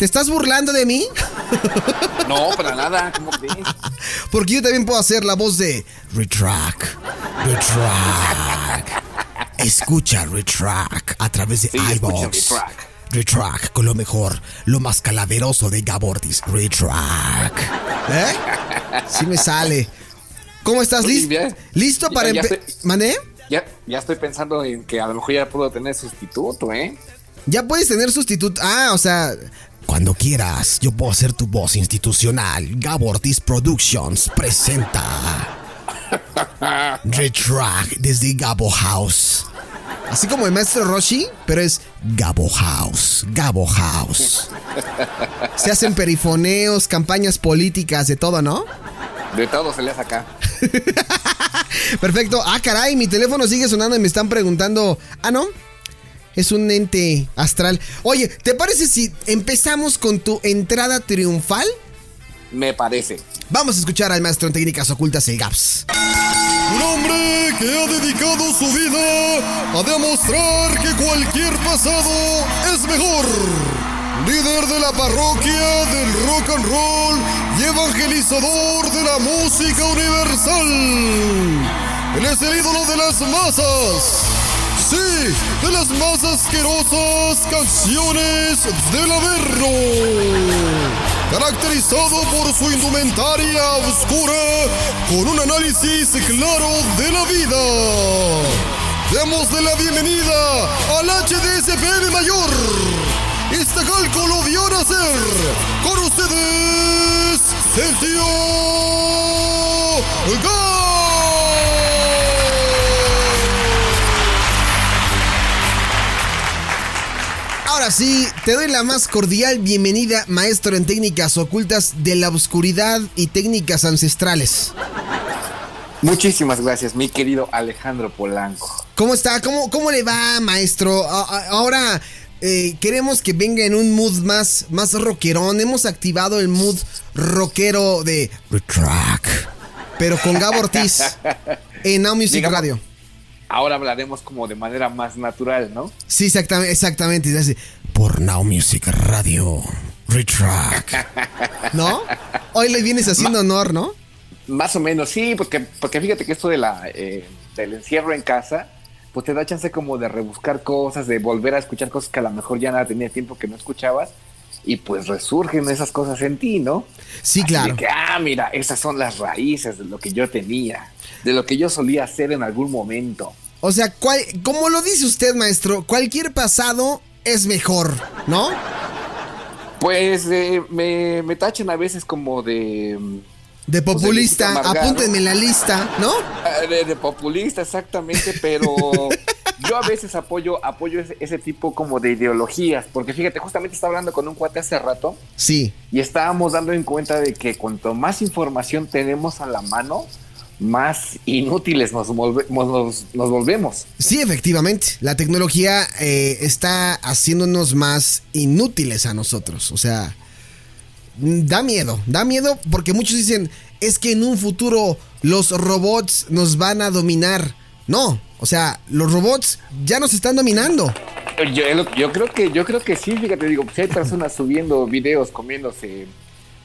¿Te estás burlando de mí? No, para nada, ¿cómo crees? Porque yo también puedo hacer la voz de Retrack. Retrack. Escucha Retrack a través de Sí, iVoox. Retrack. Retrack con lo mejor, lo más calaveroso de Gabortis. Retrack. ¿Eh? Sí me sale. ¿Cómo estás? ¿Listo? ya- ¿Listo ya- para empezar? ¿Mané? Ya, ya estoy pensando en que a lo mejor ya puedo tener sustituto, ¿eh? Ya puedes tener sustituto. Ah, o sea. Cuando quieras, yo puedo ser tu voz institucional. Gabo Ortiz Productions presenta. Retrack desde Gabo House. Así como el maestro Roshi, pero es Gabo House. Gabo House. Se hacen perifoneos, campañas políticas, de todo, ¿no? De todo se le hace acá. Perfecto. Ah, caray, mi teléfono sigue sonando y me están preguntando. Ah, ¿no? Es un ente astral. Oye, ¿te parece si empezamos con tu entrada triunfal? Me parece. Vamos a escuchar al maestro en técnicas ocultas, el Gaps. Un hombre que ha dedicado su vida a demostrar que cualquier pasado es mejor. Líder de la parroquia del rock and roll y evangelizador de la música universal. Él es el ídolo de las masas. Sí, de las más asquerosas canciones del Averno. Caracterizado por su indumentaria oscura con un análisis claro de la vida. Démosle la bienvenida al HDSPM Mayor. Este calco lo vio nacer. Con ustedes, el tío Ahora sí, te doy la más cordial bienvenida, maestro en técnicas ocultas de la oscuridad y técnicas ancestrales. Muchísimas gracias, mi querido Alejandro Polanco. ¿Cómo está? ¿Cómo, cómo le va, maestro? Ahora eh, queremos que venga en un mood más, más rockerón. Hemos activado el mood rockero de Retrack, pero con Gabo Ortiz en Now Music Digamos- Radio. Ahora hablaremos como de manera más natural, ¿no? Sí, exactamente, exactamente. así, Por Now Music Radio. Retrack. ¿No? Hoy le vienes haciendo honor, ¿no? Más o menos, sí, porque, porque fíjate que esto de la, eh, del encierro en casa, pues te da chance como de rebuscar cosas, de volver a escuchar cosas que a lo mejor ya nada tenía tiempo que no escuchabas, y pues resurgen esas cosas en ti, ¿no? Sí, Así claro. de que, ah, mira, esas son las raíces de lo que yo tenía, de lo que yo solía hacer en algún momento. O sea, cual- como lo dice usted, maestro, cualquier pasado es mejor, ¿no? Pues eh, me, me tachan a veces como de... De populista, viejito amargado. apúntenme en la lista, ¿no? Ah, De, de populista, exactamente, pero yo a veces apoyo, apoyo ese, ese tipo como de ideologías, porque fíjate, justamente estaba hablando con un cuate hace rato Sí. y estábamos dando en cuenta de que cuanto más información tenemos a la mano, más inútiles nos, volve- nos, nos volvemos. Sí, efectivamente. La tecnología eh, está haciéndonos más inútiles a nosotros. O sea, da miedo. Da miedo porque muchos dicen, es que en un futuro los robots nos van a dominar. No, o sea, los robots ya nos están dominando. Yo, yo creo que yo creo que sí, fíjate, digo, si hay personas subiendo videos comiéndose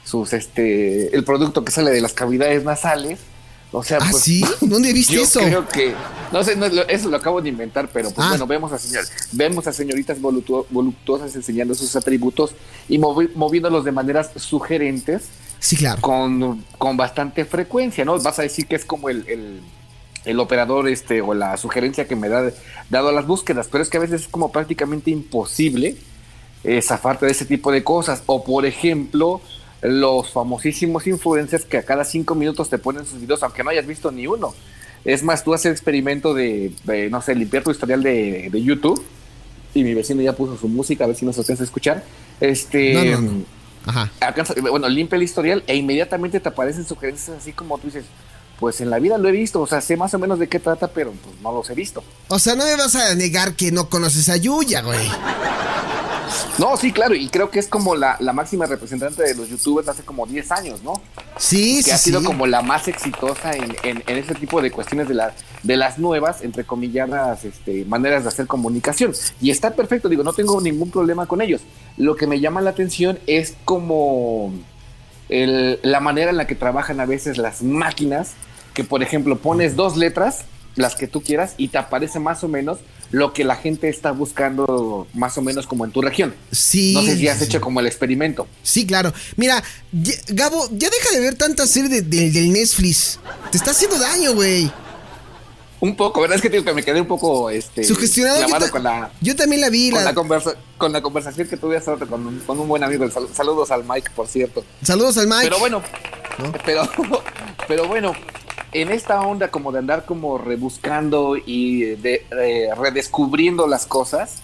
sus este el producto que sale de las cavidades nasales, o sea, ¿Ah, pues, sí? ¿Dónde viste yo eso? creo que no sé, no, eso lo acabo de inventar, pero pues Ah. bueno, vemos a señor, vemos a señoritas voluptu- voluptuosas enseñando sus atributos y movi- moviéndolos de maneras sugerentes Sí, claro. con, con bastante frecuencia, ¿no? Vas a decir que es como el, el- el operador este o la sugerencia que me da dado a las búsquedas, pero es que a veces es como prácticamente imposible eh, zafarte de ese tipo de cosas. O por ejemplo, los famosísimos influencers que a cada cinco minutos te ponen sus videos, aunque no hayas visto ni uno. Es más, tú haces el experimento de, de, no sé, limpiar tu historial de, de YouTube. Y mi vecino ya puso su música, a ver si nos alcanza a escuchar. Este, No, no, no. Ajá. alcanza- bueno, limpia el historial e inmediatamente te aparecen sugerencias así como tú dices, pues en la vida lo he visto, o sea, sé más o menos de qué trata, pero pues no los he visto. O sea, no me vas a negar que no conoces a Yuya, güey. No, sí, claro, y creo que es como la, la máxima representante de los youtubers hace como 10 años, ¿no? Sí, que sí, ha sido sí. como la más exitosa en, en, en ese tipo de cuestiones de, la, de las nuevas, entre comilladas, este, maneras de hacer comunicación. Y está perfecto, digo, no tengo ningún problema con ellos. lo que me llama la atención es como el- la manera en la que trabajan a veces las máquinas, que por ejemplo pones dos letras, las que tú quieras, y te aparece más o menos lo que la gente está buscando más o menos como en tu región. Sí. No sé si has hecho como el experimento. Sí, claro. Mira, ya- Gabo, ya deja de ver tanta serie de- de- del Netflix. Te está haciendo daño, güey. Un poco, ¿verdad? Es que digo que me quedé un poco este, Sugestionado. Yo, con la, yo también la vi. con, la- la conversa- con la conversación que tuve hace rato con, un- con un buen amigo. Sal- saludos al Mike, por cierto. Saludos al Mike. Pero bueno, ¿No? pero, pero bueno, en esta onda como de andar como rebuscando y de, eh, redescubriendo las cosas,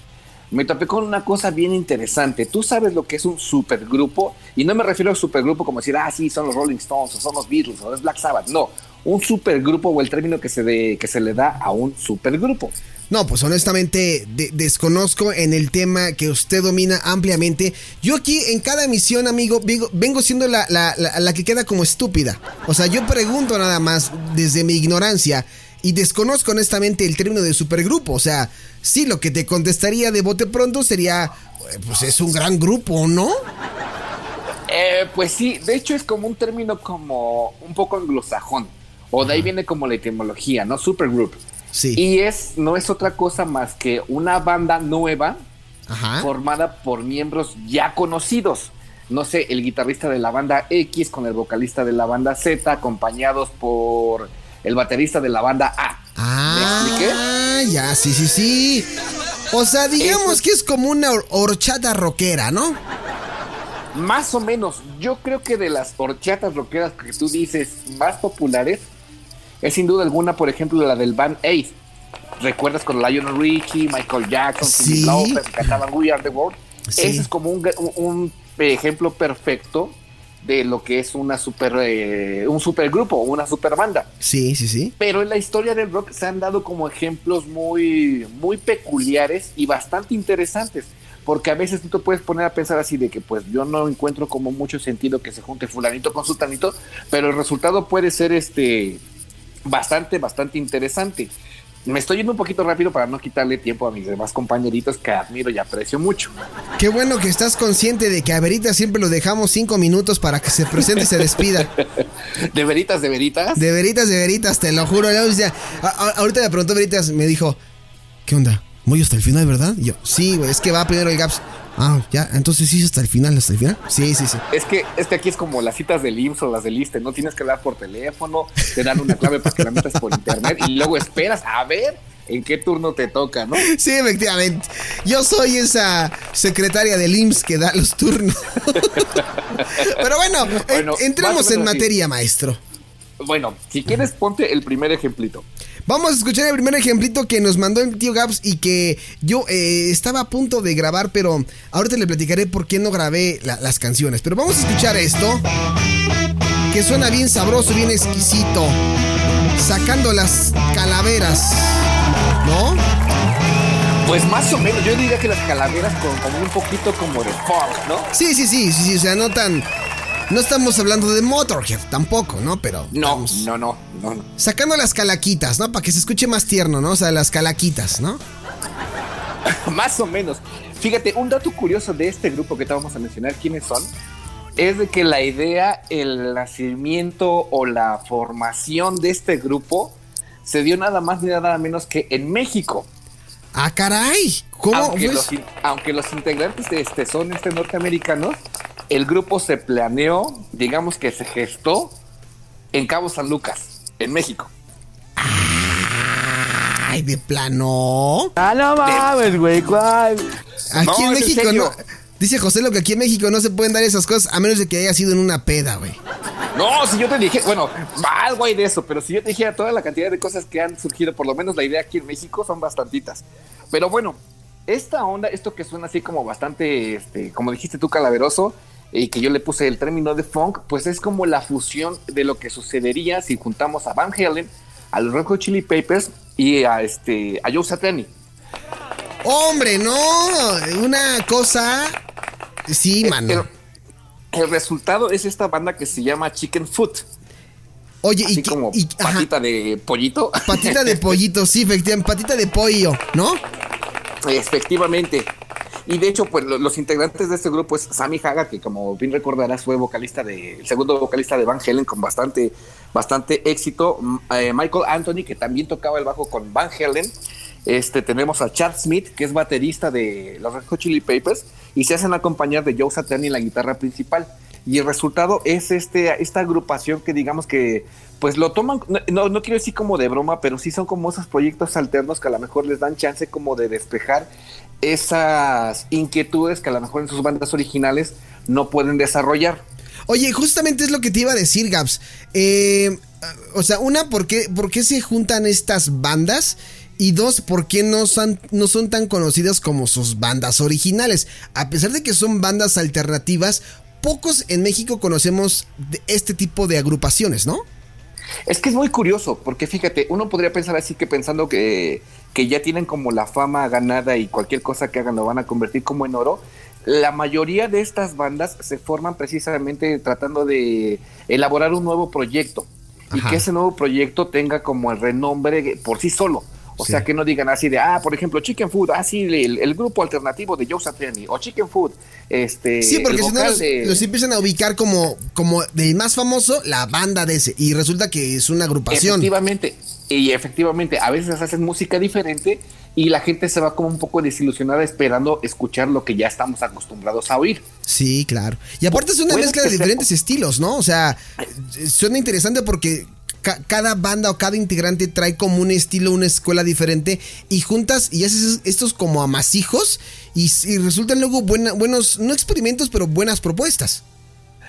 me topé con una cosa bien interesante. Tú sabes lo que es un supergrupo, y no me refiero a supergrupo como decir, ah, sí, son los Rolling Stones, o son los Beatles, o es Black Sabbath. No, un supergrupo o el término que se, que se le da a un supergrupo. No, pues honestamente de- desconozco en el tema que usted domina ampliamente. Yo aquí en cada emisión, amigo, vengo, siendo la, la- la- la que queda como estúpida. O sea, yo pregunto nada más desde mi ignorancia y desconozco honestamente el término de supergrupo. O sea, sí, lo que te contestaría de bote pronto sería, pues es un gran grupo, ¿no? Eh, pues sí, de hecho es como un término como un poco anglosajón, o de ahí viene como la etimología, ¿no? Supergroup. Sí. Y es, no es otra cosa más que una banda nueva Ajá. formada por miembros ya conocidos. No sé, el guitarrista de la banda X con el vocalista de la banda Z, acompañados por el baterista de la banda A. Ah, ¿Me expliqué? ya, sí, sí, sí. O sea, digamos Eso- que es como una hor- horchata rockera, ¿no? Más o menos, yo creo que de las horchatas rockeras que tú dices más populares, es sin duda alguna, por ejemplo, la del Band Aid. ¿Recuerdas con Lionel Richie, Michael Jackson, Cyndi Sí. Lauper, que cantaban We Are the World? Sí. Ese es como un, un- un ejemplo perfecto de lo que es una super, eh, un supergrupo, una super banda. Sí, sí, sí. Pero en la historia del rock se han dado como ejemplos muy, muy peculiares y bastante interesantes. Porque a veces tú te puedes poner a pensar así de que pues yo no encuentro como mucho sentido que se junte fulanito con sutanito, pero el resultado puede ser este bastante, bastante interesante. Me estoy yendo un poquito rápido para no quitarle tiempo a mis demás compañeritos que admiro y aprecio mucho. Qué bueno que estás consciente de que a Verita siempre lo dejamos cinco minutos para que se presente y se despida. De veritas, de veritas. De Veritas, de Veritas, te lo juro. ahorita me preguntó Veritas, me dijo, ¿qué onda? Voy hasta el final, ¿verdad? Y yo, sí, güey, es que va primero el Gaps. Ah, ya, entonces sí, hasta el final, hasta el final. Sí, sí, sí. Es que, es que aquí es como las citas del IMSS o las del ISTE, no tienes que hablar por teléfono, te dan una clave para que la metas por internet y luego esperas a ver en qué turno te toca, ¿no? Sí, efectivamente. Yo soy esa secretaria del IMSS que da los turnos. Pero bueno, en- Bueno, entremos en materia, maestro. Bueno, si quieres ponte el primer ejemplito. Vamos a escuchar el primer ejemplito que nos mandó el tío Gaps y que yo eh, estaba a punto de grabar, pero ahorita le platicaré por qué no grabé la- las canciones. Pero vamos a escuchar esto, que suena bien sabroso, bien exquisito, sacando las calaveras, ¿no? Pues más o menos, yo diría que las calaveras con como un poquito como de funk, ¿no? Sí, sí, sí, sí, sí, o sea, no tan... No estamos hablando de Motorhead tampoco, ¿no? Pero... No, no, no, no, no. Sacando las calaquitas, ¿no? Para que se escuche más tierno, ¿no? O sea, las calaquitas, ¿no? Más o menos. Fíjate, un dato curioso de este grupo que te vamos a mencionar, quiénes son, es de que la idea, el nacimiento o la formación de este grupo se dio nada más ni nada menos que en México. Ah, caray. ¿Cómo? Aunque, Pues- los, aunque los integrantes de este son este norteamericanos, el grupo se planeó, digamos que se gestó en Cabo San Lucas, en México. Ay, de plano. Ah, no mames, güey, ¿cuál? Aquí No, en México no. Dice José lo que aquí en México no se pueden dar esas cosas a menos de que haya sido en una peda, güey. No, si yo te dije, bueno, algo hay de eso, pero si yo te dijera toda la cantidad de cosas que han surgido, por lo menos la idea aquí en México, son bastantitas. Pero bueno, esta onda, esto que suena así como bastante, este, como dijiste tú, calaveroso, y que yo le puse el término de funk, pues es como la fusión de lo que sucedería si juntamos a Van Halen, a los Red Hot Chili Papers y a, este, a Joe Satriani. Hombre, no. Una cosa. Sí, mano. El, el resultado es esta banda que se llama Chicken Foot, Oye, así y, como y- ajá, patita de pollito. patita de pollito, sí, efectivamente. Patita de pollo, ¿no? Efectivamente. Y de hecho, pues los integrantes de este grupo es Sammy Haga, que como bien recordarás fue vocalista de, el segundo vocalista de Van Halen con bastante, bastante éxito. Eh, Michael Anthony, que también tocaba el bajo con Van Halen. Este, tenemos a Chad Smith, que es baterista de los Red Hot Chili Papers, y se hacen acompañar de Joe Satriani en la guitarra principal. Y el resultado es este, esta agrupación que digamos que pues lo toman, no, no quiero decir como de broma, pero sí son como esos proyectos alternos que a lo mejor les dan chance como de despejar esas inquietudes que a lo mejor en sus bandas originales no pueden desarrollar. Oye, justamente es lo que te iba a decir, Gabs. Eh, o sea, una, ¿por qué, ¿por qué se juntan estas bandas? Y dos, ¿por qué no son, no son tan conocidas como sus bandas originales? A pesar de que son bandas alternativas, pocos en México conocemos de este tipo de agrupaciones, ¿no? Es que es muy curioso, porque fíjate, uno podría pensar así que pensando que, que ya tienen como la fama ganada y cualquier cosa que hagan lo van a convertir como en oro. La mayoría de estas bandas se forman precisamente tratando de elaborar un nuevo proyecto y que ese nuevo proyecto tenga como el renombre por sí solo. O sea, que no digan así de, ah, por ejemplo, Chicken Food, ah, sí, el, grupo alternativo de Joe Satriani, o Chicken Food, este... Sí, porque si no los, empiezan a ubicar como, como del más famoso, la banda de ese, y resulta que es una agrupación. Efectivamente, y efectivamente, a veces hacen música diferente y la gente se va como un poco desilusionada esperando escuchar lo que ya estamos acostumbrados a oír. Sí, claro. Y aparte es una mezcla de diferentes estilos, ¿no? O sea, suena interesante porque cada banda o cada integrante trae como un estilo, una escuela diferente y juntas y haces estos como amasijos y, y resultan luego buenos, no experimentos, pero buenas propuestas.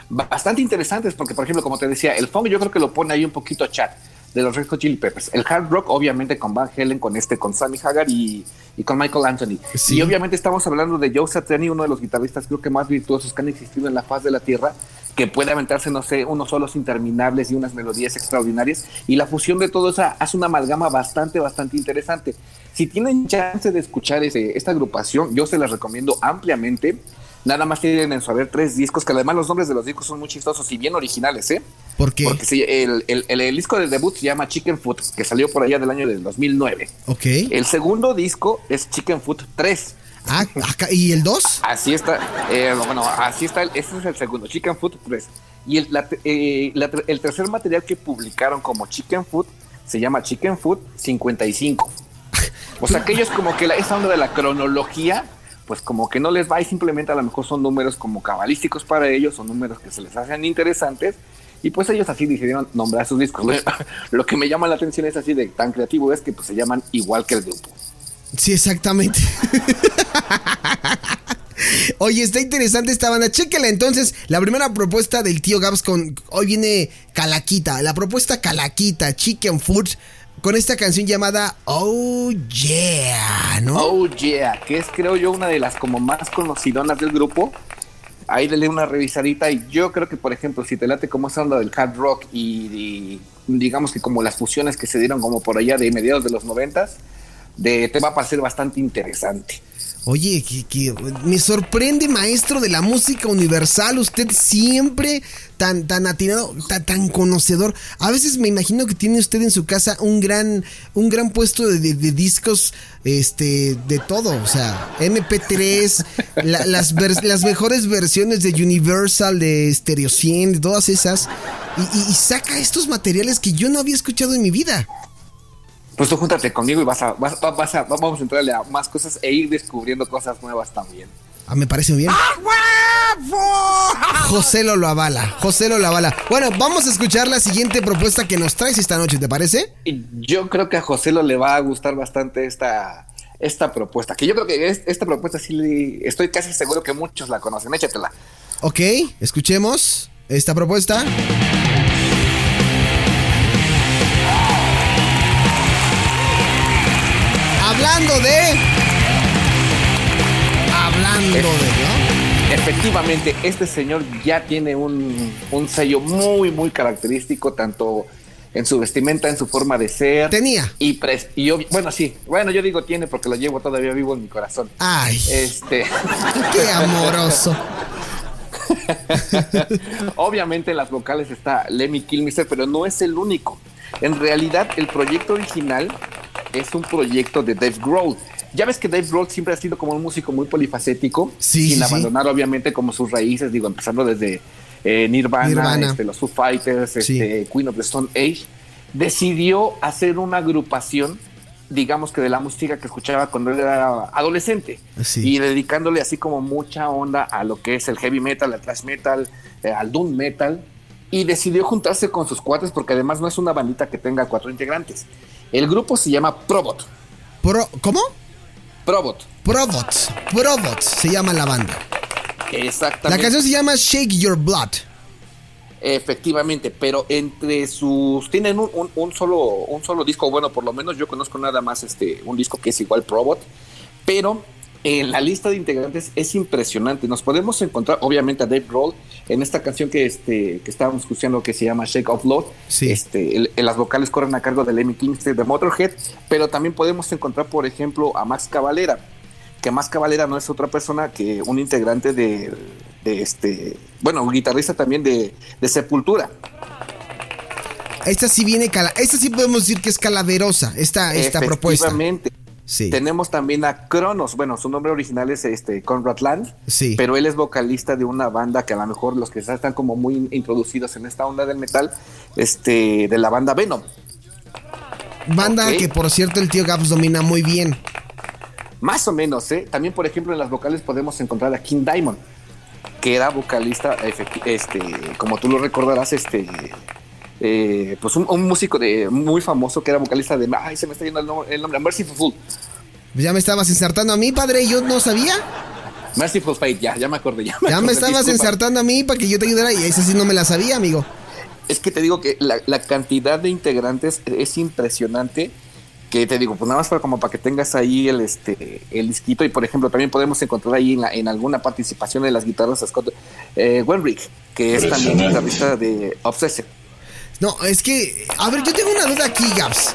Bastante interesantes porque, por ejemplo, como te decía, el funk yo creo que lo pone ahí un poquito chat de los Red Hot Chili Peppers. El hard rock, obviamente, con Van Halen, con este, con Sammy Hagar y, con Michael Anthony. Y obviamente estamos hablando de Joe Satriani, uno de los guitarristas creo que más virtuosos que han existido en la faz de la tierra, que puede aventarse, no sé, unos solos interminables y unas melodías extraordinarias. Y la fusión de todo eso hace una amalgama bastante, bastante interesante. Si tienen chance de escuchar ese, esta agrupación, yo se las recomiendo ampliamente. Nada más tienen en su haber tres discos, que además los nombres de los discos son muy chistosos y bien originales, ¿eh? ¿Por qué? Porque sí, el, el, disco de debut se llama Chicken Food, que salió por allá del año del 2009. Ok. El segundo disco es Chicken Food 3. Ah, ¿y el 2? Así está. Eh, bueno, así está. Este es el segundo, Chicken Food 3. Y el, eh, el tercer material que publicaron como Chicken Food se llama Chicken Food 55. O sea, aquellos como que la, esa onda de la cronología pues como que no les va y simplemente a lo mejor son números como cabalísticos para ellos, son números que se les hacen interesantes y pues ellos así decidieron nombrar sus discos. Lo que me llama la atención es así de tan creativo es que pues se llaman igual que el grupo. Sí, exactamente. Oye, está interesante esta banda. Chéquela entonces. La primera propuesta del tío Gabs con. Hoy viene Calaquita. La propuesta Calaquita, Chicken Food con esta canción llamada Oh Yeah, ¿no? Oh Yeah, que es creo yo una de las como más conocidonas del grupo. Ahí le una revisadita y yo creo que por ejemplo si te late como esa onda del hard rock y, digamos que como las fusiones que se dieron como por allá de mediados de los noventas, de, te va a parecer bastante interesante. Oye, que, me sorprende, maestro de la música universal. Usted siempre tan, tan atinado, tan, conocedor. A veces me imagino que tiene usted en su casa un gran, un gran puesto de, discos, este, de todo. O sea, MP3, las, las mejores versiones de Universal, de Stereo 100, de todas esas. y saca estos materiales que yo no había escuchado en mi vida pues tú júntate conmigo y vas a, vas, a, vamos a entrarle a más cosas e ir descubriendo cosas nuevas también. Ah, me parece bien. José lo lo avala. José lo lo avala. Bueno, vamos a escuchar la siguiente propuesta que nos traes esta noche, ¿te parece? Yo creo que a José lo le va a gustar bastante esta, esta propuesta. Que yo creo que esta propuesta sí estoy casi seguro que muchos la conocen. Échatela. Ok, escuchemos esta propuesta. Hablando de. Hablando de, ¿no? Efectivamente, este señor ya tiene un, sello muy, muy característico, tanto en su vestimenta, en su forma de ser. Tenía. Y, y bueno, sí. Bueno, yo digo tiene porque lo llevo todavía vivo en mi corazón. Ay. Este. Qué amoroso. Obviamente en las vocales está Lemmy Kilmister, pero no es el único. En realidad, el proyecto original es un proyecto de Dave Grohl. Ya ves que Dave Grohl siempre ha sido como un músico muy polifacético, Sí, sin sí, sí. abandonar obviamente como sus raíces, digo, empezando desde eh, Nirvana, Nirvana. este, los Foo Fighters, este, Queen of the Stone Age, decidió hacer una agrupación, digamos que de la música que escuchaba cuando él era adolescente, Sí. y dedicándole así como mucha onda a lo que es el heavy metal, al thrash metal, eh, al doom metal, y decidió juntarse con sus cuates porque además no es una bandita que tenga cuatro integrantes. El grupo se llama Probot. Pro- ¿Cómo? Probot. Probots. Probots se llama la banda. Exactamente. La canción se llama Shake Your Blood. Efectivamente, pero entre sus tienen un, un- un solo un solo disco, bueno, por lo menos yo conozco nada más este un disco que es igual Probot, pero en la lista de integrantes es impresionante. Nos podemos encontrar obviamente a Dave Grohl en esta canción que este que estábamos escuchando que se llama Shake of Love. Sí. Este, el- el- las vocales corren a cargo de Lemmy Kingston de Motorhead, pero también podemos encontrar, por ejemplo, a Max Cavalera, que Max Cavalera no es otra persona que un integrante de, de este, bueno, un guitarrista también de, de Sepultura. Esta sí viene cala esta sí podemos decir que es calaverosa, esta, esta propuesta. Efectivamente. Sí. Tenemos también a Cronos, bueno, su nombre original es este Conrad Land, Sí. pero él es vocalista de una banda que a lo mejor los que están como muy introducidos en esta onda del metal, este, de la banda Venom. Banda que por cierto el tío Gaps domina muy bien. Más o menos, ¿eh? También, por ejemplo, en las vocales podemos encontrar a King Diamond, que era vocalista, este, como tú lo recordarás, este, eh, pues un, un músico de, muy famoso que era vocalista de, ay, se me está yendo el, nombre- el nombre, Merciful Fool. Ya me estabas ensartando a mí, padre, yo no sabía. Merciful Fate, ya, ya me acordé, ya me, Ya me acordé, estabas disculpa. ensartando a mí para que yo te ayudara y esa sí no me la sabía, amigo. Es que te digo que la, la cantidad de integrantes es impresionante. Que te digo, pues nada más para como para que tengas ahí el este el disquito. Y por ejemplo, también podemos encontrar ahí en, la- en alguna participación de las guitarras a Scott eh, Wenrick, que es también guitarrista de Obsessive. No, es que, a ver, yo tengo una duda aquí, Gaps.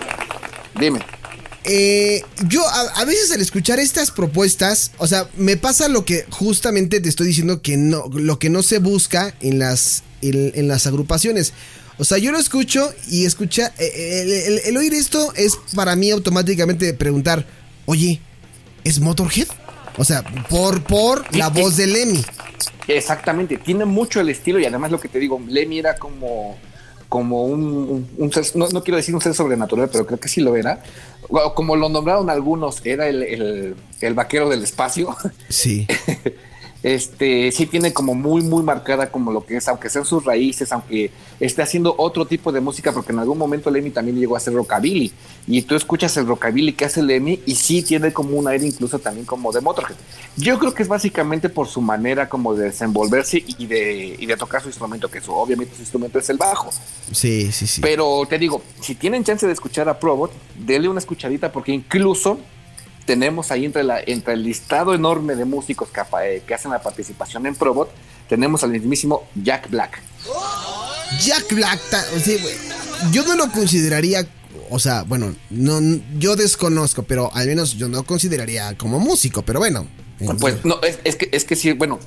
Dime. Eh, yo a, a veces al escuchar estas propuestas, o sea, me pasa lo que justamente te estoy diciendo que no, lo que no se busca en las, en, en las agrupaciones. O sea, yo lo escucho y escucha, eh, el, el- el oír esto es para mí automáticamente preguntar, oye, ¿es Motorhead? O sea, por, por Sí, la voz de Lemmy. Exactamente, tiene mucho el estilo y además lo que te digo, Lemmy era como, como un, un- un ser, no, no quiero decir un ser sobrenatural, pero creo que sí lo era. Como lo nombraron algunos, era el, el- el vaquero del espacio. Sí. este sí tiene como muy muy marcada como lo que es, aunque sean sus raíces, aunque esté haciendo otro tipo de música, porque en algún momento Lemmy también llegó a hacer rockabilly y tú escuchas el rockabilly que hace Lemmy y sí tiene como un aire incluso también como de Motorhead. Yo creo que es básicamente por su manera como de desenvolverse y de, y de tocar su instrumento, que su, obviamente su instrumento es el bajo. Sí, sí, sí. Pero te digo, si tienen chance de escuchar a Probot, denle una escuchadita porque incluso tenemos ahí entre, la, entre el listado enorme de músicos que, eh, que hacen la participación en Probot, tenemos al mismísimo Jack Black. Jack Black, o sea, yo no lo consideraría, o sea, bueno, no, yo desconozco, pero al menos yo no consideraría como músico, pero bueno. Pues no, es, es que, es que sí, bueno,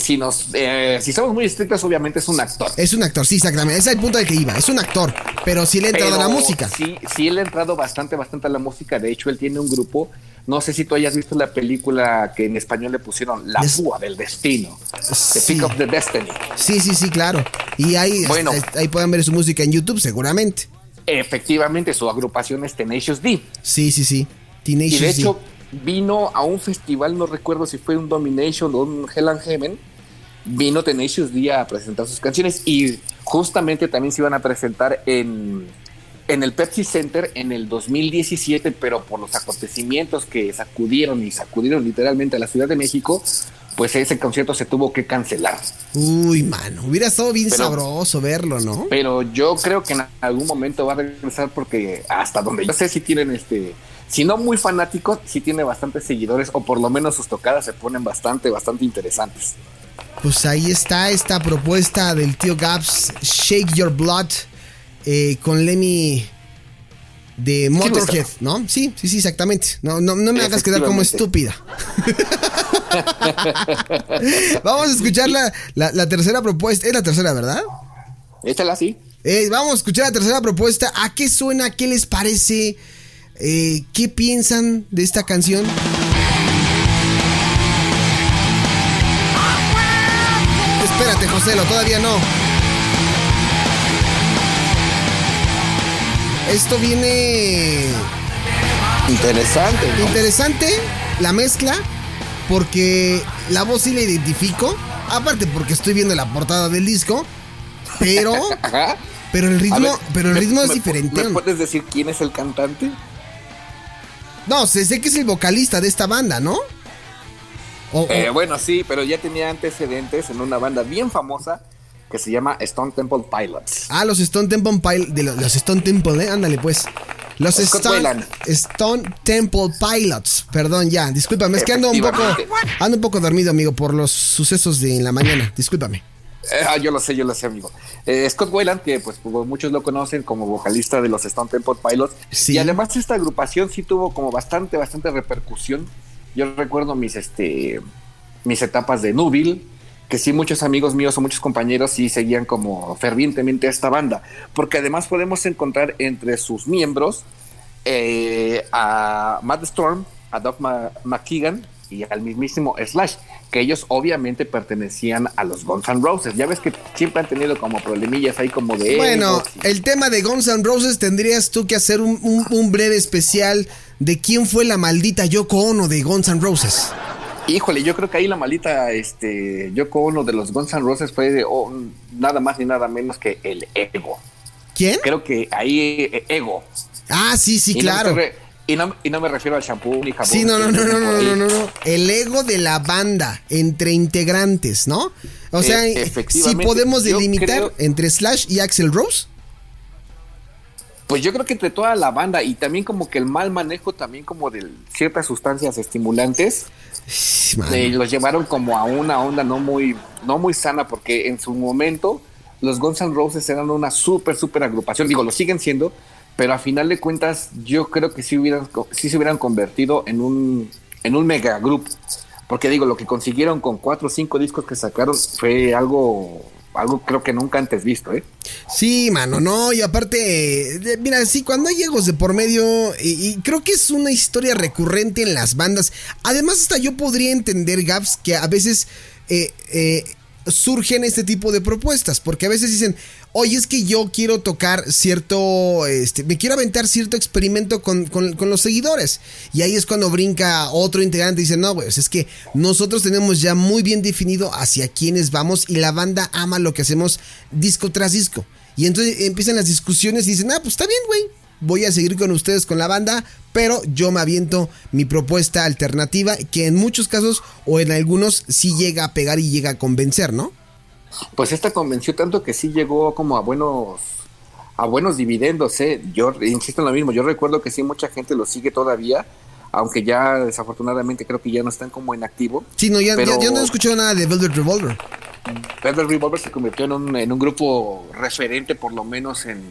si nos, eh, si somos muy estrictos, obviamente es un actor. Es un actor, sí, exactamente, ese es el punto al que iba, es un actor, pero sí le ha entrado a la música. Sí, sí, él ha entrado bastante, bastante a la música. De hecho, él tiene un grupo. No sé si tú hayas visto la película que en español le pusieron La Des- Púa del Destino. The. Pick of the Destiny. Sí, sí, sí, claro. Y ahí, Bueno. ahí pueden ver su música en YouTube, seguramente. Efectivamente, su agrupación es Tenacious D. Sí, sí, sí. Teenage Y de D. hecho, vino a un festival, no recuerdo si fue un Domination o un Hell and Heaven. Vino Tenacious D a presentar sus canciones y justamente también se iban a presentar en, en el Pepsi Center en el 2017, pero por los acontecimientos que sacudieron y sacudieron literalmente a la Ciudad de México, pues ese concierto se tuvo que cancelar. Uy, mano, hubiera estado bien Pero- sabroso verlo, ¿no? Pero yo creo que en algún momento va a regresar porque hasta donde yo sé si tienen este, si no muy fanáticos, si tiene bastantes seguidores o por lo menos sus tocadas se ponen bastante, bastante interesantes. Pues ahí está esta propuesta del tío Gaps, Shake Your Blood, eh, con Lemmy de Motorhead. ¿no? Sí, sí, sí, exactamente. No, no, no me hagas quedar como estúpida. vamos a escuchar la, la- la tercera propuesta. Es la tercera, ¿verdad? Échala así. Eh, vamos a escuchar la tercera propuesta. ¿A qué suena? ¿Qué les parece? Eh, ¿Qué piensan de esta canción? Espérate, Joselo, todavía no. Esto viene. Interesante. ¿no? Interesante la mezcla, porque la voz sí la identifico. Aparte, porque estoy viendo la portada del disco. Pero. Pero el ritmo, ver, pero el ritmo me, es diferente. ¿Me puedes decir quién es el cantante? No, sé, sé que es el vocalista de esta banda, ¿no? Eh, bueno, sí, pero ya tenía antecedentes en una banda bien famosa que se llama Stone Temple Pilots. Ah, los Stone Temple Pilots. De los, los Stone Temple, ¿eh? Ándale, pues. Los Stone. Stone Temple Pilots. Perdón, ya. Discúlpame, es que ando un poco. Ando un poco dormido, amigo, por los sucesos de la mañana. Discúlpame. Eh, ah, yo lo sé, yo lo sé, amigo. Eh, Scott Weiland, que pues como muchos lo conocen como vocalista de los Stone Temple Pilots. Sí. Y además esta agrupación sí tuvo como bastante, bastante repercusión. Yo recuerdo mis, este, mis etapas de Nubil, que sí muchos amigos míos o muchos compañeros sí seguían como fervientemente a esta banda. Porque además podemos encontrar entre sus miembros eh, a Matt Storm, a Doug McKeegan y al mismísimo Slash, que ellos obviamente pertenecían a los Guns N' Roses. Ya ves que siempre han tenido como problemillas ahí como de... Bueno, y- el tema de Guns N' Roses tendrías tú que hacer un, un- un breve especial de quién fue la maldita Yoko Ono de Guns N' Roses. Híjole, yo creo que ahí la malita este, Yoko Ono de los Guns N' Roses fue de, oh, nada más ni nada menos que el ego. ¿Quién? Creo que ahí eh, ego. Ah, sí, sí, Y claro. Y, no, y no me refiero al shampoo ni jabón. Sí, no, no, no, no, no, no, no, no. El ego de la banda entre integrantes, ¿no? O sea, Eh, si podemos delimitar creo- entre Slash y Axel Rose. Pues yo creo que entre toda la banda y también como que el mal manejo también como de ciertas sustancias estimulantes eh, los llevaron como a una onda no muy no muy sana porque en su momento los Guns N' Roses eran una súper súper agrupación digo lo siguen siendo pero a final de cuentas yo creo que sí hubieran sí se hubieran convertido en un en un mega grupo porque digo lo que consiguieron con cuatro o cinco discos que sacaron fue algo algo creo que nunca antes visto eh Sí, mano, no, y aparte, mira, sí, cuando hay egos de por medio, y, y creo que es una historia recurrente en las bandas. Además, hasta yo podría entender, Gaps, que a veces eh, eh, surgen este tipo de propuestas, porque a veces dicen, oye, es que yo quiero tocar cierto, este, me quiero aventar cierto experimento con, con- con los seguidores. Y ahí es cuando brinca otro integrante y dice, no, güey, es que nosotros tenemos ya muy bien definido hacia quiénes vamos y la banda ama lo que hacemos disco tras disco. Y entonces empiezan las discusiones y dicen, ah, pues está bien, güey. Voy a seguir con ustedes con la banda, pero yo me aviento mi propuesta alternativa que en muchos casos o en algunos sí llega a pegar y llega a convencer, ¿no? Pues esta convenció tanto que sí llegó como a buenos a buenos dividendos, ¿eh? Yo insisto en lo mismo, yo recuerdo que sí mucha gente lo sigue todavía, aunque ya desafortunadamente creo que ya no están como en activo. Sí, no, ya, Pero- ya- no he escuchado nada de Velvet Revolver. Velvet Revolver se convirtió en un, en un grupo referente por lo menos en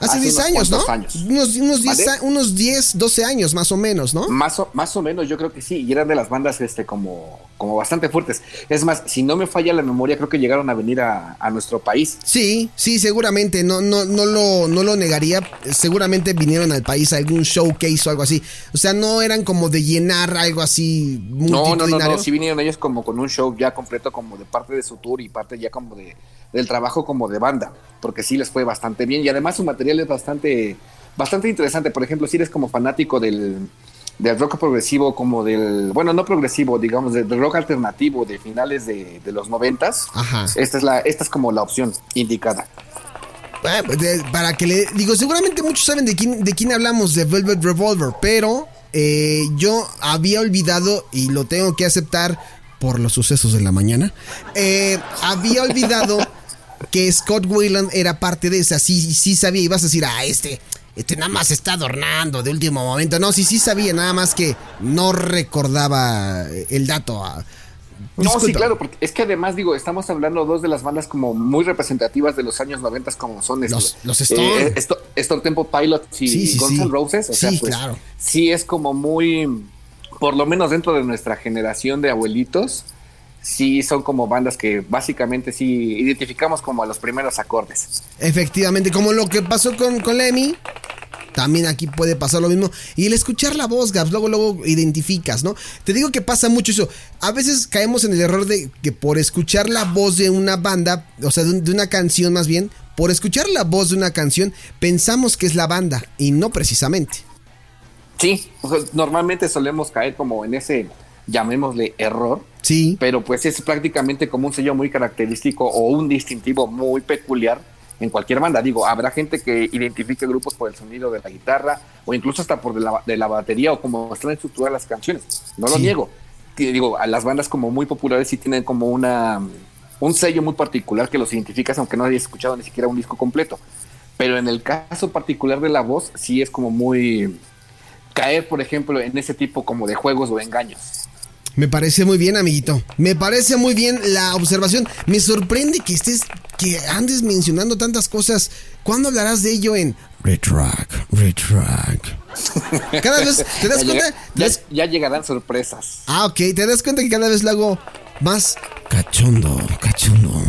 Hace 10 unos años, ¿no? años. Unos, unos, 10, ¿Vale? unos 10, 12 años más o menos, ¿no? Más o, más o menos, yo creo que sí, y eran de las bandas este como, como bastante fuertes. Es más, si no me falla la memoria, creo que llegaron a venir a, a nuestro país. Sí, sí, seguramente, no, no, no, lo, no lo negaría. Seguramente vinieron al país a algún showcase o algo así. O sea, no eran como de llenar algo así No, no, no, multitudinario. no, sí vinieron ellos como con un show ya completo como de parte de su tour y parte ya como de del trabajo como de banda, porque sí les fue bastante bien. Y además su material es bastante bastante interesante, por ejemplo, si eres como fanático del del rock progresivo como del, bueno, no progresivo, digamos, del rock alternativo de finales de, de los noventas, esta es la esta es como la opción indicada. Ah, pues, de- para que le digo, seguramente muchos saben de quién, de quién hablamos, de Velvet Revolver, pero eh, yo había olvidado, y lo tengo que aceptar por los sucesos de la mañana, eh, había olvidado que Scott Weiland era parte de esa, sí, sí sabía, ibas a decir, ah, este, este nada más está adornando de último momento, no, sí, sí sabía, nada más que no recordaba el dato. ah. No, sí, claro, porque es que además digo, estamos hablando dos de las bandas como muy representativas de los años 90 como son Los- estos, los Stone. eh, esto- Stone Temple Pilots y Sí, sí, Guns sí. N' Roses, o sea, Sí, pues, claro. sí es como muy, por lo menos dentro de nuestra generación de abuelitos, sí son como bandas que básicamente sí identificamos como a los primeros acordes. Efectivamente, como lo que pasó con, con Lemmy. También aquí puede pasar lo mismo. Y el escuchar la voz, Gabs, luego, luego identificas, ¿no? Te digo que pasa mucho eso. A veces caemos en el error de que por escuchar la voz de una banda, o sea, de, una canción más bien, por escuchar la voz de una canción, pensamos que es la banda y no precisamente. Sí, normalmente solemos caer como en ese, llamémosle error. Sí. Pero pues es prácticamente como un sello muy característico o un distintivo muy peculiar en cualquier banda. Digo, habrá gente que identifique grupos por el sonido de la guitarra o incluso hasta por de la, de la batería o como están estructuradas las canciones. No lo niego. Digo, a las bandas como muy populares sí tienen como una un sello muy particular que los identificas aunque no hayas escuchado ni siquiera un disco completo. Pero en el caso particular de la voz sí es como muy caer, por ejemplo, en ese tipo como de juegos o engaños. Me parece muy bien, amiguito. Me parece muy bien la observación. Me sorprende que estés, que andes mencionando tantas cosas. ¿Cuándo hablarás de ello en Retrack, Retrack? Cada vez, ¿te das cuenta? Ya, llegarán sorpresas. Ah, ok. ¿Te das cuenta que cada vez lo hago más cachondo, cachondo?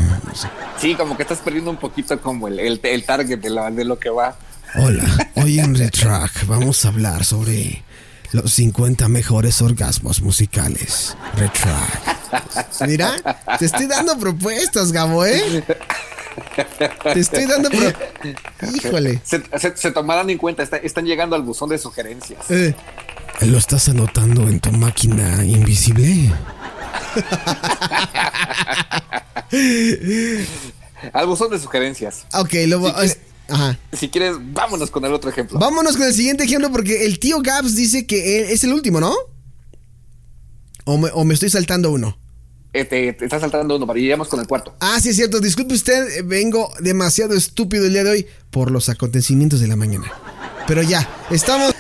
Sí, como que estás perdiendo un poquito como el, el, target de, la, de lo que va. Hola, hoy en Retrack vamos a hablar sobre los 50 mejores orgasmos musicales. Retrack. Mira, te estoy dando propuestas, Gabo, ¿eh? Te estoy dando Híjole. Se, tomarán en cuenta, están llegando al buzón de sugerencias. Eh. ¿Lo estás anotando en tu máquina invisible? al buzón de sugerencias. Ok, lo Ajá. Si quieres, vámonos con el otro ejemplo. Vámonos con el siguiente ejemplo porque el tío Gabs dice que es el último, ¿no? ¿O me, estoy saltando uno? Eh, te, estás saltando uno, para iremos con el cuarto. Ah, sí, es cierto. Disculpe usted, vengo demasiado estúpido el día de hoy por los acontecimientos de la mañana. Pero ya, estamos,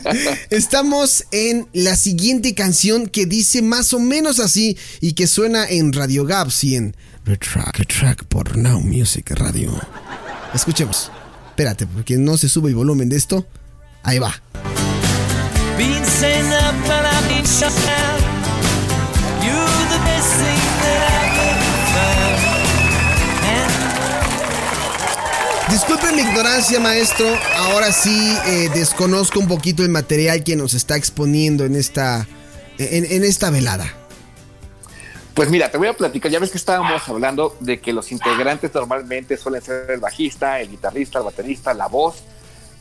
estamos en la siguiente canción que dice más o menos así y que suena en Radio Gabs y en Retrack, Retrack por Now Music Radio. Escuchemos. Espérate, porque no se sube el volumen de esto. Ahí va. Disculpe mi ignorancia, maestro. Ahora sí eh, desconozco un poquito el material que nos está exponiendo en esta, en esta velada. Pues mira, te voy a platicar, ya ves que estábamos hablando de que los integrantes normalmente suelen ser el bajista, el guitarrista, el baterista, la voz,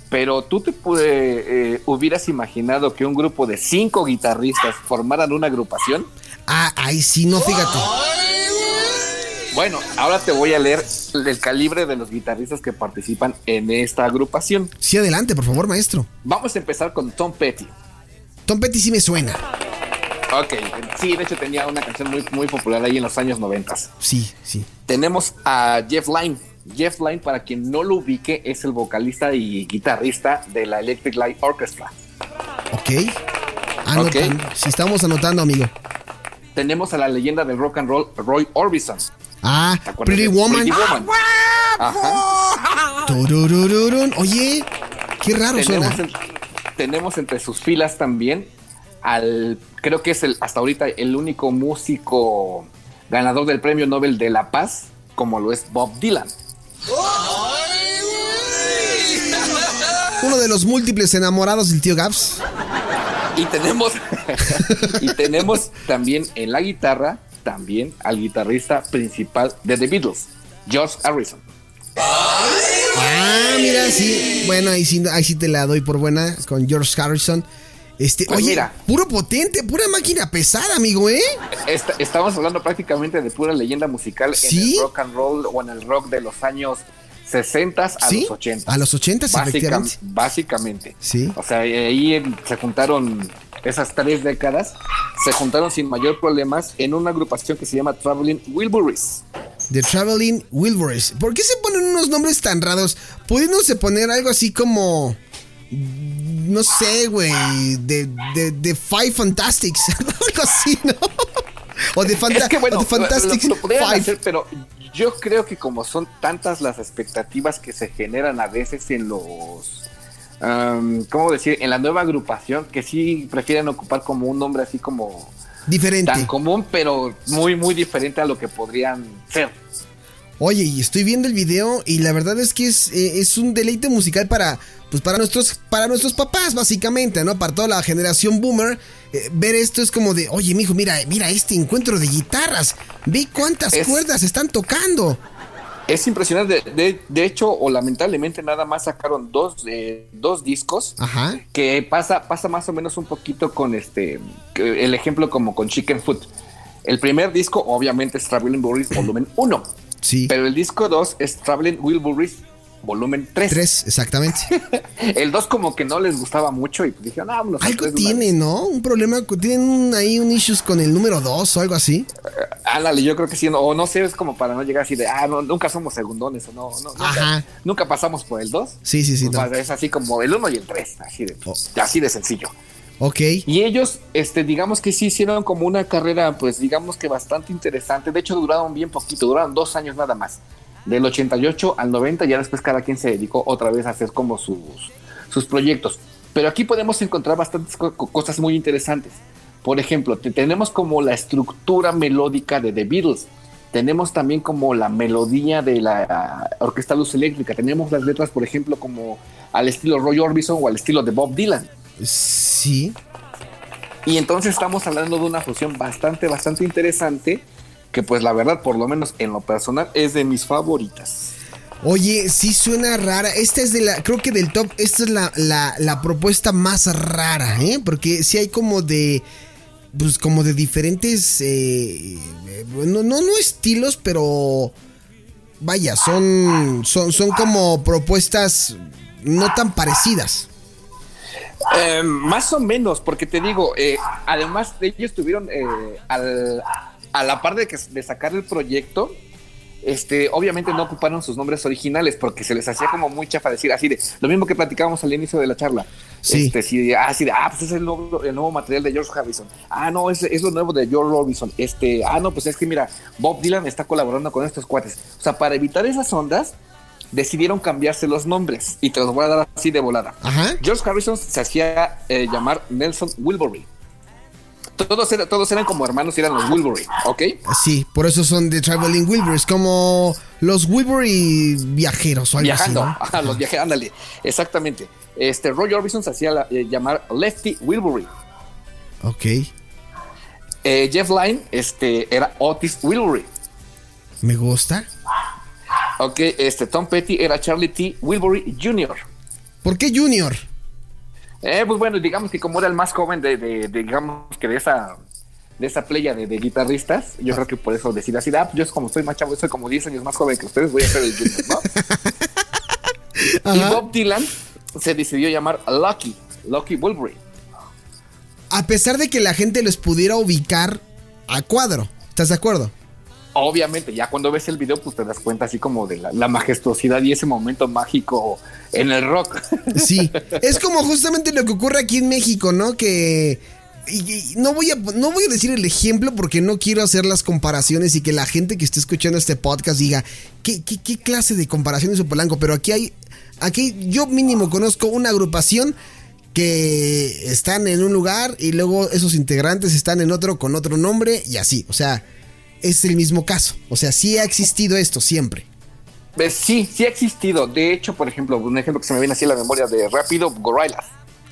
pero tú te pude, eh, hubieras imaginado que un grupo de cinco guitarristas formaran una agrupación. Ah, ahí sí, no, fíjate. Bueno, ahora te voy a leer el calibre de los guitarristas que participan en esta agrupación. Sí, adelante, por favor, maestro. Vamos a empezar con Tom Petty. Tom Petty sí me suena. Ok, sí, de hecho tenía una canción muy, muy popular ahí en los años 90. Sí, sí. Tenemos a Jeff Lynne. Jeff Lynne, para quien no lo ubique, es el vocalista y guitarrista de la Electric Light Orchestra. Ok. Anotando. Si estamos anotando, amigo. Tenemos a la leyenda del rock and roll, Roy Orbison. Ah, Pretty Woman. Pretty Woman. Ajá. Oye, qué raro tenemos suena. tenemos entre sus filas también al, creo que es el, hasta ahorita el único músico ganador del Premio Nobel de la Paz, como lo es Bob Dylan. Uno de los múltiples enamorados del tío Gaps. Y tenemos, y tenemos también en la guitarra, también al guitarrista principal de The Beatles, George Harrison. Ah, mira, sí. Bueno, ahí sí, ahí sí te la doy por buena con George Harrison. Este, pues oye, mira, puro potente, pura máquina pesada, amigo, ¿eh? estamos hablando prácticamente de pura leyenda musical en el rock and roll o en el rock de los años 60 a los 80. A los 80, efectivamente. Básicamente. Sí. O sea, ahí se juntaron esas tres décadas, se juntaron sin mayor problemas en una agrupación que se llama Traveling Wilburys. The Traveling Wilburys. ¿Por qué se ponen unos nombres tan raros? Pudiéndose poner algo así como no sé, güey, de, de, de Five Fantastics, algo así, ¿no? O de, Fantastics es bueno, Fantastics Five. pero yo creo que como son tantas las expectativas que se generan a veces en los... ¿Cómo decir? En la nueva agrupación, que sí prefieren ocupar como un nombre así como... Diferente. Tan común, pero muy, muy diferente a lo que podrían ser. Oye, y estoy viendo el video y la verdad es que es, eh, es un deleite musical para, pues para nuestros, para nuestros papás, básicamente, ¿no? Para toda la generación boomer. eh, ver esto es como de, oye, mijo, mira, mira este encuentro de guitarras. Ve cuántas Es- cuerdas están tocando. Es impresionante. De, de hecho, o lamentablemente, nada más sacaron dos, eh, dos discos. Ajá. que pasa, pasa más o menos un poquito con este, el ejemplo como con Chicken Foot. El primer disco obviamente es Traveling Wilburys volumen 1, Sí. pero el disco 2 es Traveling Wilburys volumen 3. Tres, exactamente. El 2 como que no les gustaba mucho y dijeron, ah, vámonos al Algo tiene, vez". ¿no? Un problema, tienen ahí un issues con el número dos o algo así. Ándale, yo creo que sí, no, o no sé, es como para no llegar así de, ah, no, nunca somos segundones, o no, no nunca, Ajá. nunca pasamos por el 2. Sí, sí, sí. no. Es así como el 1 y el 3, así de, Oh. así de sencillo. Ok. Y ellos, este, digamos que sí hicieron como una carrera, pues digamos que bastante interesante. De hecho, duraron bien poquito, duraron dos años nada más. Del 88 al 90, ya después cada quien se dedicó otra vez a hacer como sus, sus proyectos. Pero aquí podemos encontrar bastantes co- co- cosas muy interesantes. Por ejemplo, te- tenemos como la estructura melódica de The Beatles. Tenemos también como la melodía de la Orquesta Luz Eléctrica. Tenemos las letras, por ejemplo, como al estilo Roy Orbison o al estilo de Bob Dylan. Sí. Y entonces estamos hablando de una fusión bastante, bastante interesante, que pues la verdad, por lo menos en lo personal, es de mis favoritas. Oye, sí suena rara. Esta es de la, creo que del top, esta es la, la, la propuesta más rara, ¿eh? Porque sí hay como de, pues como de diferentes, eh, no, no, no estilos, pero vaya, son, son, son como propuestas no tan parecidas. Eh, más o menos, porque te digo, eh, además de ellos estuvieron eh, al- a la par de, que, de sacar el proyecto, este, obviamente no ocuparon sus nombres originales porque se les hacía como muy chafa decir así de lo mismo que platicábamos al inicio de la charla. Sí. Este, sí, de, ah, así de, ah, pues es el nuevo, el nuevo material de George Harrison. Ah, no, es, es lo nuevo de George Robinson. Este, ah, no, pues es que mira, Bob Dylan está colaborando con estos cuates. O sea, para evitar esas ondas, decidieron cambiarse los nombres y te los voy a dar así de volada. Ajá. George Harrison se hacía eh, llamar Nelson Wilbury. Todos, era- todos eran como hermanos y eran los Wilbury, ¿ok? Sí, por eso son de Traveling Wilburys, como los Wilbury viajeros o algo Viajando, así. ¿no? ajá, los viajes, ándale, exactamente. Este Roy Orbison se hacía la- eh, llamar Lefty Wilbury. Ok, Eh, Jeff Lynne este, era Otis Wilbury. me gusta. Ok, este Tom Petty era Charlie T. Wilbury Jr. ¿Por qué Junior? Eh, pues bueno, digamos que como era el más joven de, de- de, digamos que de esa de esa playa de, de guitarristas, yo creo que por eso decir así, ah, yo como soy más chavo, soy como 10 años más joven que ustedes, voy a ser el junior, ¿no? y. Bob Dylan se decidió llamar Lucky, Lucky Wilbury. A pesar de que la gente los pudiera ubicar a cuadro. ¿Estás de acuerdo? Obviamente, ya cuando ves el video, pues te das cuenta así como de la, la majestuosidad y ese momento mágico en el rock. Sí. es como justamente lo que ocurre aquí en México, ¿no? Que. y- no, voy a, no voy a decir el ejemplo porque no quiero hacer las comparaciones y que la gente que esté escuchando este podcast diga, ¿qué, qué, qué clase de comparación hizo Polanco? Pero aquí hay. Aquí yo mínimo conozco una agrupación que están en un lugar y luego esos integrantes están en otro con otro nombre y así. O sea, es el mismo caso. O sea, sí ha existido esto siempre. Eh, Sí, sí ha existido. De hecho, por ejemplo, un ejemplo que se me viene así a la memoria de Rápido, Gorillaz.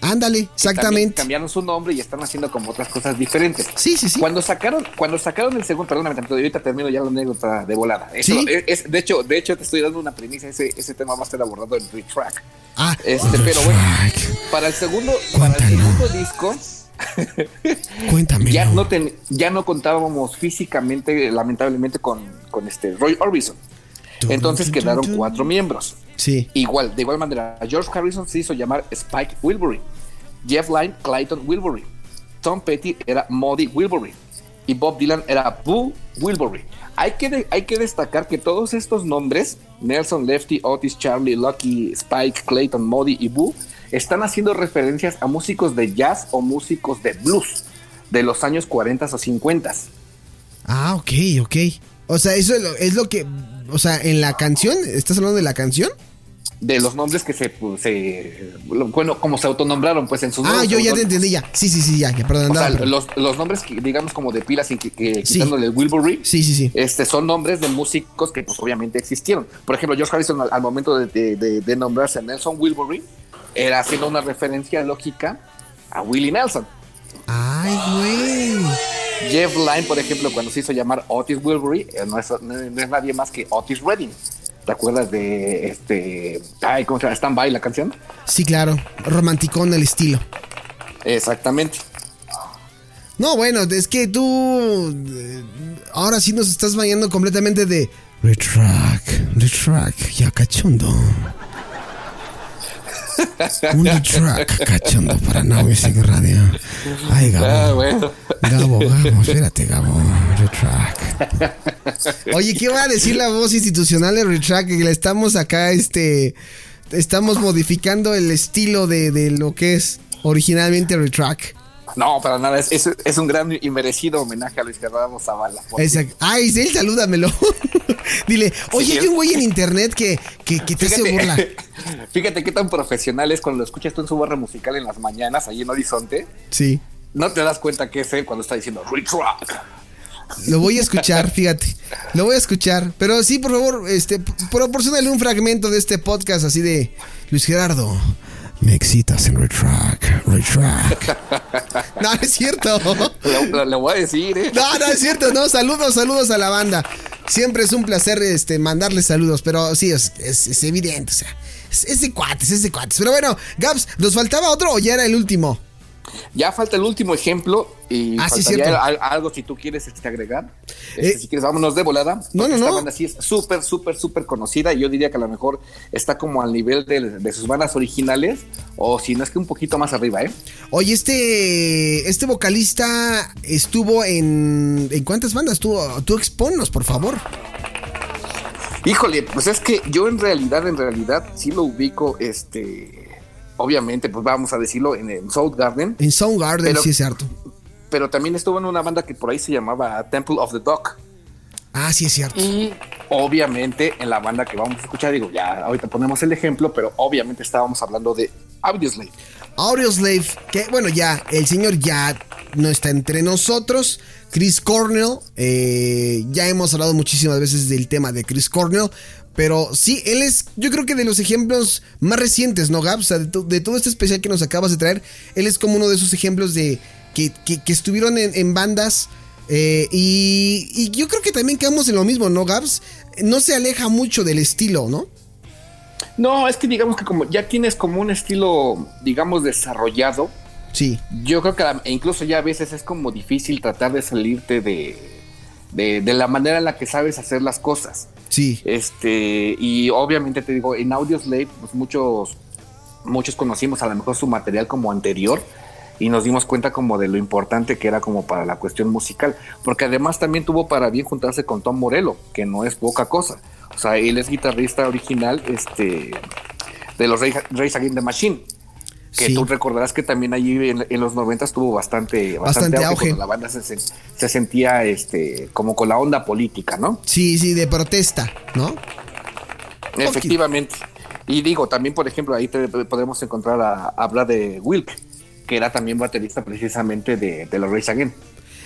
Ándale, exactamente. cambiaron su nombre y están haciendo como otras cosas diferentes. Sí, sí, sí. Cuando sacaron, cuando sacaron el segundo, perdóname tantito, ahorita termino ya la anécdota de volada. Eso ¿Sí? es- de hecho, de hecho te estoy dando una premisa, ese, ese tema va a ser abordado en Retrack. Ah, Este, pero bueno, para el segundo, para el segundo disco, cuéntame. ya no ten- ya no contábamos físicamente, lamentablemente, con, con este Roy Orbison. Entonces quedaron cuatro miembros. Sí. Igual, de igual manera, George Harrison se hizo llamar Spike Wilbury, Jeff Lynne Clayton Wilbury, Tom Petty era Muddy Wilbury y Bob Dylan era Boo Wilbury. Hay que, de- hay que destacar que todos estos nombres, Nelson, Lefty, Otis, Charlie, Lucky, Spike, Clayton, Muddy y Boo, están haciendo referencias a músicos de jazz o músicos de blues de los años 40 o 50. Ah, ok, ok. O sea, eso es lo, es lo que. O sea, en la canción, ¿estás hablando de la canción? de los nombres que se, pues, se bueno, como se autonombraron, pues en sus Ah, yo ya te entendí ya. Sí, sí, sí, ya, perdón. O sea, andaba, pero- los, los nombres, que, digamos, como de pilas, y Sí. quitándole el Wilbury, Sí, sí, sí. este, son nombres de músicos que, pues, obviamente existieron. Por ejemplo, George Harrison, al, al momento de, de- de- de nombrarse Nelson Wilbury, era haciendo una referencia lógica a Willie Nelson. Ay, güey. Jeff Lynne, por ejemplo, cuando se hizo llamar Otis Wilbury, eh, no es, no es nadie más que Otis Redding. ¿Te acuerdas de este. Ay, ¿cómo se llama? Stand By la canción? Sí, claro. Romanticón el estilo. Exactamente. No, bueno, es que tú. eh, Ahora sí nos estás bañando completamente de. Retrack, retrack, ya cachondo. Un retrack cachondo para Now Music Radio. Ay, Ah, Gabo. bueno. Gabo, Gabo, espérate, Gabo. Retrack. Oye, ¿qué va a decir la voz institucional de Retrack? Que le estamos acá, este. Estamos modificando el estilo de, de lo que es originalmente Retrack. No, para nada. Es, es, es un gran y merecido homenaje a Luis Gerardo Zavala. Exacto. Ay, él salúdamelo. Dile, oye, hay un güey en internet que, que, que te hace burla. Fíjate, fíjate qué tan profesional es cuando lo escuchas tú en su barra musical en las mañanas, ahí en Horizonte. Sí. No te das cuenta que es él cuando está diciendo retrack. Lo voy a escuchar, fíjate. Lo voy a escuchar. Pero sí, por favor, este, proporcionale un fragmento de este podcast así de Luis Gerardo. Me excitas en retrack, retrack. No, no es cierto. Le voy a decir, ¿eh? No, no es cierto, no, saludos, saludos a la banda. Siempre es un placer este, mandarles saludos, pero sí, es, es- es evidente, o sea, es, es de cuates, es de cuates. Pero bueno, Gabs, ¿nos faltaba otro o ya era el último? Ya falta el último ejemplo y Ah, sí, cierto. al- algo si tú quieres este, agregar. Este, Eh, si quieres, vámonos de volada. no, no, Esta no. banda sí es súper, súper, súper conocida y yo diría que a lo mejor está como al nivel de, de sus bandas originales o si no es que un poquito más arriba, ¿eh? Oye, este, este vocalista estuvo en... ¿En cuántas bandas? Tú, tú exponnos, por favor. Híjole, pues es que yo en realidad, en realidad, sí lo ubico, este, obviamente, pues vamos a decirlo, en, en Soundgarden, En Soundgarden, Pero- sí es cierto. pero también estuvo en una banda que por ahí se llamaba Temple of the Dog. Ah, sí es cierto. Y obviamente en la banda que vamos a escuchar, digo, ya ahorita ponemos el ejemplo, pero obviamente estábamos hablando de Audioslave. Audioslave, que bueno, ya, el señor ya no está entre nosotros. Chris Cornell, eh, ya hemos hablado muchísimas veces del tema de Chris Cornell, pero sí, él es, yo creo que de los ejemplos más recientes, ¿no, Gab? O sea, de, to- de todo este especial que nos acabas de traer, él es como uno de esos ejemplos de que, que- que estuvieron en, en bandas. eh, y, y yo creo que también quedamos en lo mismo, ¿no, Gabs? No se aleja mucho del estilo, ¿no? No, es que digamos que como ya tienes como un estilo, digamos, desarrollado, Sí. yo creo que e incluso ya a veces es como difícil tratar de salirte de, de, de la manera en la que sabes hacer las cosas. Sí. Este, y obviamente te digo, en Audioslave, pues muchos, muchos conocimos a lo mejor su material como anterior y nos dimos cuenta como de lo importante que era como para la cuestión musical, porque además también tuvo para bien juntarse con Tom Morello, que no es poca cosa. O sea, él es guitarrista original este, de los Rage Against the Machine. Que Sí. tú recordarás que también allí en, en los 90 tuvo bastante, Bastante bastante, auge, la banda se, se sentía este, como con la onda política, ¿no? Sí, sí, de protesta, ¿no? Efectivamente. Y digo, también, por ejemplo, ahí te- podemos encontrar a, a Brad de Wilk, que era también baterista precisamente de, de los Race Again.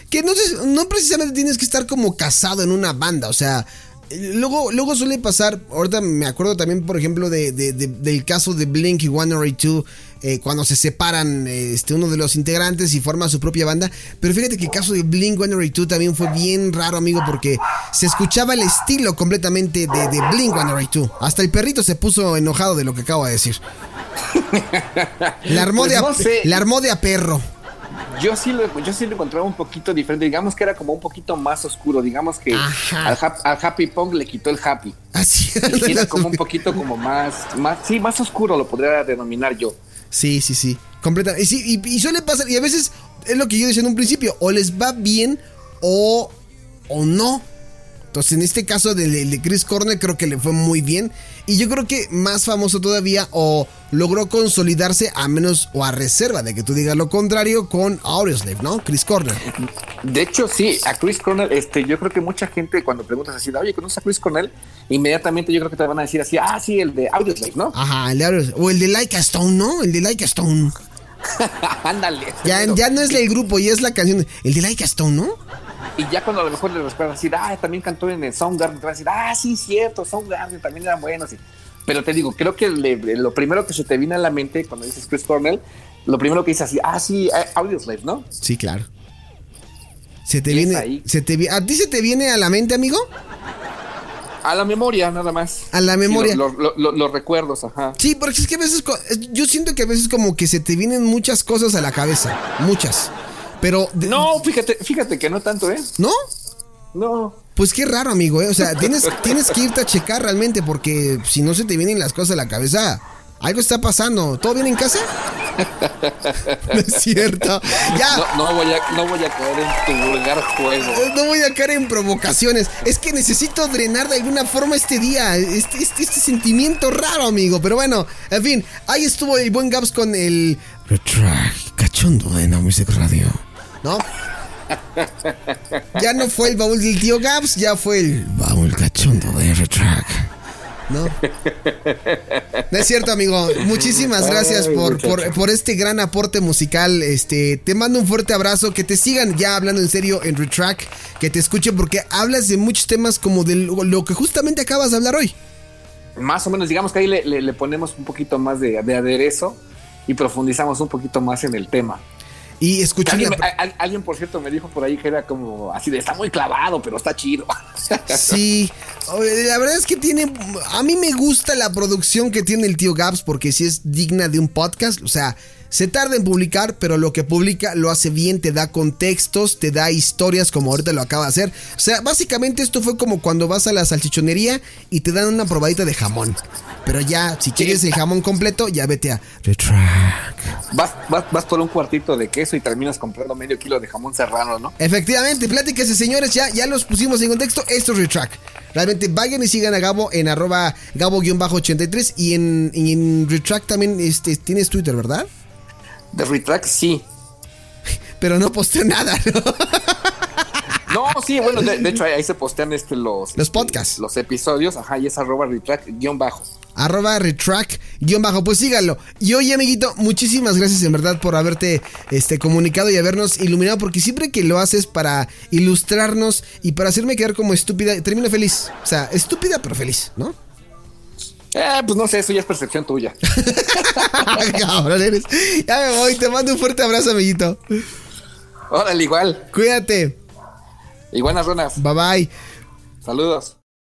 Que no, no precisamente tienes que estar como casado en una banda, o sea, luego, luego suele pasar, ahorita me acuerdo también, por ejemplo, de, de- de- del caso de Blink y 182, eh, cuando se separan eh, este, uno de los integrantes y forma su propia banda, pero fíjate que el caso de Blink 182 también fue bien raro, amigo, porque se escuchaba el estilo completamente de, de Blink 182, hasta el perrito se puso enojado de lo que acabo de decir. La armó, Pues de, a, no sé. la armó de a perro. Yo sí, lo, yo sí lo encontraba un poquito diferente, digamos que era como un poquito más oscuro, digamos que al, hap- al Happy Punk le quitó el Happy. Así Y era como un poquito como más, más, sí, más oscuro lo podría denominar yo. Sí, sí, sí. Completa. Y, sí, y, y suele pasar, y a veces es lo que yo decía en un principio, o les va bien o, o no. Entonces, en este caso del de Chris Cornell, creo que le fue muy bien. Y yo creo que más famoso todavía, o logró consolidarse a menos o a reserva de que tú digas lo contrario con Audioslave, ¿no? Chris Cornell. De hecho, sí, a Chris Cornell, este, yo creo que mucha gente cuando preguntas así, oye, ¿conoces a Chris Cornell? inmediatamente yo creo que te van a decir así, ah, sí, el de Audioslave, ¿no? Ajá, el de Audio- O el de Like a Stone, ¿no? El de Like a Stone. Ándale. Ya, ya no es el grupo, ya es la canción. El de Like a Stone, ¿no? Y ya cuando a lo mejor le recuerdas decir, ah, también cantó en el Soundgarden, te van a decir, ah, sí, cierto, Soundgarden también eran buenos. Pero te digo, creo que le- lo primero que se te viene a la mente cuando dices Chris Cornell, lo primero que dices así, ah, sí, eh, Audioslave, ¿no? Sí, claro. Se te viene, ahí. se te ¿A ti se te viene a la mente, amigo? A la memoria, nada más. A la memoria. lo- lo- lo- los recuerdos, ajá. Sí, porque es que a veces, yo siento que a veces como que se te vienen muchas cosas a la cabeza, muchas. Pero, de- No, fíjate, fíjate que no tanto, ¿eh? ¿no? No. Pues qué raro, amigo, ¿eh? O sea, tienes, tienes que irte a checar realmente porque si no se te vienen las cosas a la cabeza, algo está pasando. ¿Todo bien en casa? No es cierto. Ya. No, no voy a, no voy a caer en tu vulgar juego. No voy a caer en provocaciones. Es que necesito drenar de alguna forma este día. Este, este, este sentimiento raro, amigo. Pero bueno, en fin. Ahí estuvo el buen Gaps con el. Retract cachondo de No Music Radio. ¿No? Ya no fue el baúl del tío Gaps, ya fue el baúl cachondo de Retract. ¿No? No es cierto, amigo. Muchísimas gracias Ay, por, por, por este gran aporte musical. Este, te mando un fuerte abrazo. Que te sigan ya hablando en serio en Retrack. Que te escuchen porque hablas de muchos temas como de lo, lo que justamente acabas de hablar hoy. Más o menos, digamos que ahí le, le- le ponemos un poquito más de, de aderezo y profundizamos un poquito más en el tema. Y escuché Alguien, a- a- alguien, por cierto, me dijo por ahí que era como así de está muy clavado, pero está chido. Sí, oye, la verdad es que tiene. A mí me gusta la producción que tiene el tío Gaps porque sí es digna de un podcast. O sea, se tarda en publicar, pero lo que publica lo hace bien, te da contextos, te da historias como ahorita lo acaba de hacer. O sea, básicamente esto fue como cuando vas a la salchichonería y te dan una probadita de jamón. Pero ya, si quieres el jamón completo, ya vete a Retrack. Vas, vas, vas por un cuartito de queso y terminas comprando medio kilo de jamón serrano, ¿no? Efectivamente, pláticas señores, ya, ya los pusimos en contexto. Esto es Retrack. Realmente vayan y sigan a Gabo en arroba Gabo-83 y en, y en Retrack también este, tienes Twitter, ¿verdad? De Retrack, sí. Pero no posteo nada, ¿no? No, sí, bueno, de, de hecho ahí, se postean este, los, Los podcasts. Los episodios, ajá, y es arroba Retrack guion bajo. arroba Retrack guion bajo, pues síganlo. Y oye, amiguito, muchísimas gracias en verdad por haberte este, comunicado y habernos iluminado, porque siempre que lo haces para ilustrarnos y para hacerme quedar como estúpida, termino feliz. O sea, estúpida pero feliz, ¿no? Eh, pues no sé, eso ya es percepción tuya. Cabrón eres. Ya me voy, te mando un fuerte abrazo, amiguito. Órale, igual. Cuídate. Iguanas runas. Bye bye. Saludos.